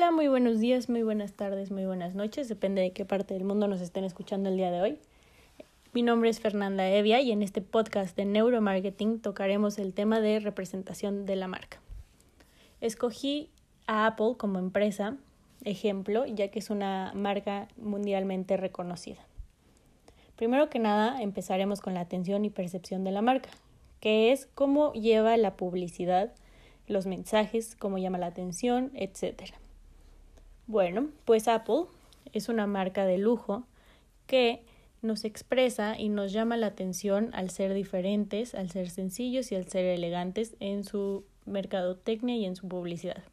Hola, muy buenos días, muy buenas tardes, muy buenas noches, depende de qué parte del mundo nos estén escuchando el día de hoy. Mi nombre es Fernanda Evia y en este podcast de neuromarketing tocaremos el tema de representación de la marca. Escogí a Apple como empresa, ejemplo, ya que es una marca mundialmente reconocida. Primero que nada, empezaremos con la atención y percepción de la marca, que es cómo lleva la publicidad los mensajes, cómo llama la atención, etc. Bueno, pues Apple es una marca de lujo que nos expresa y nos llama la atención al ser diferentes, al ser sencillos y al ser elegantes en su mercadotecnia y en su publicidad.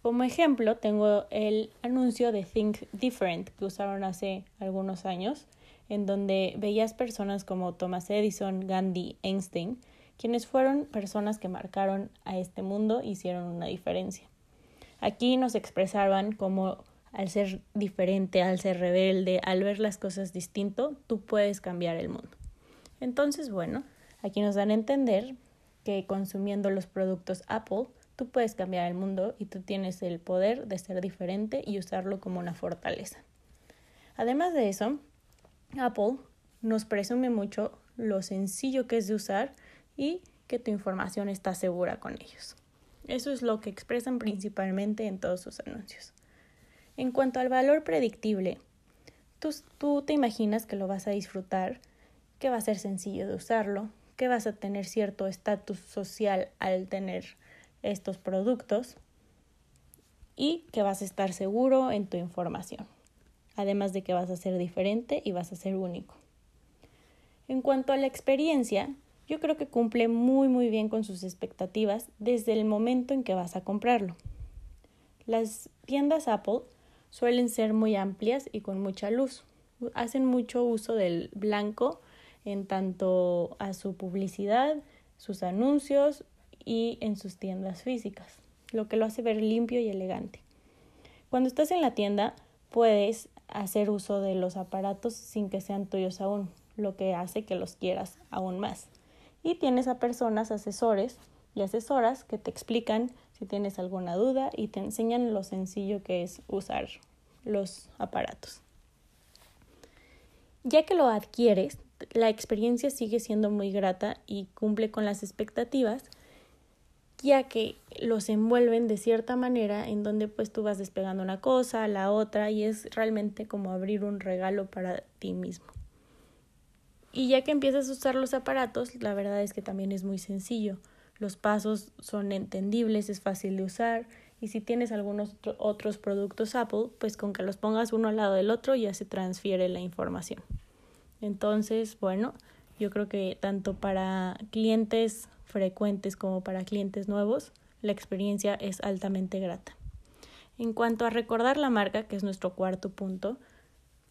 Como ejemplo, tengo el anuncio de Think Different que usaron hace algunos años, en donde veías personas como Thomas Edison, Gandhi, Einstein, quienes fueron personas que marcaron a este mundo hicieron una diferencia. Aquí nos expresaban como al ser diferente, al ser rebelde, al ver las cosas distinto, tú puedes cambiar el mundo. Entonces, bueno, aquí nos dan a entender que consumiendo los productos Apple, tú puedes cambiar el mundo y tú tienes el poder de ser diferente y usarlo como una fortaleza. Además de eso, Apple nos presume mucho lo sencillo que es de usar y que tu información está segura con ellos. Eso es lo que expresan principalmente en todos sus anuncios. En cuanto al valor predictible, tú, te imaginas que lo vas a disfrutar, que va a ser sencillo de usarlo, que vas a tener cierto estatus social al tener estos productos y que vas a estar seguro en tu información, además de que vas a ser diferente y vas a ser único. En cuanto a la experiencia, yo creo que cumple muy muy bien con sus expectativas desde el momento en que vas a comprarlo. Las tiendas Apple suelen ser muy amplias y con mucha luz. Hacen mucho uso del blanco en tanto a su publicidad, sus anuncios y en sus tiendas físicas, lo que lo hace ver limpio y elegante. Cuando estás en la tienda puedes hacer uso de los aparatos sin que sean tuyos aún, lo que hace que los quieras aún más y tienes a personas, asesores y asesoras que te explican si tienes alguna duda y te enseñan lo sencillo que es usar los aparatos. Ya que lo adquieres, la experiencia sigue siendo muy grata y cumple con las expectativas, ya que los envuelven de cierta manera en donde pues tú vas despegando una cosa la otra y es realmente como abrir un regalo para ti mismo. Y ya que empiezas a usar los aparatos, la verdad es que también es muy sencillo. Los pasos son entendibles, es fácil de usar y si tienes algunos otros productos Apple, pues con que los pongas uno al lado del otro ya se transfiere la información. Entonces, bueno, yo creo que tanto para clientes frecuentes como para clientes nuevos, la experiencia es altamente grata. En cuanto a recordar la marca, que es nuestro cuarto punto,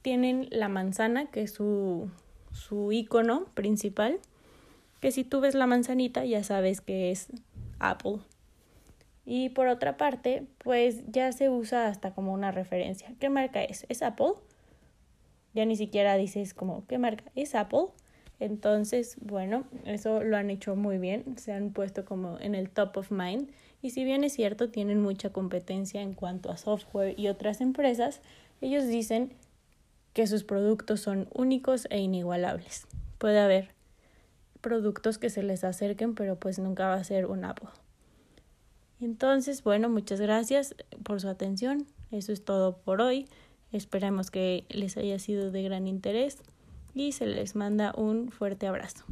tienen la manzana, que es su su icono principal, que si tú ves la manzanita ya sabes que es Apple. Y por otra parte, pues ya se usa hasta como una referencia. ¿Qué marca es? ¿Es Apple? Ya ni siquiera dices como, ¿qué marca? ¿Es Apple? Entonces, bueno, eso lo han hecho muy bien, se han puesto como en el top of mind y si bien es cierto, tienen mucha competencia en cuanto a software y otras empresas, ellos dicen que sus productos son únicos e inigualables. Puede haber productos que se les acerquen, pero pues nunca va a ser un Apple. Entonces, bueno, muchas gracias por su atención. Eso es todo por hoy. Esperamos que les haya sido de gran interés y se les manda un fuerte abrazo.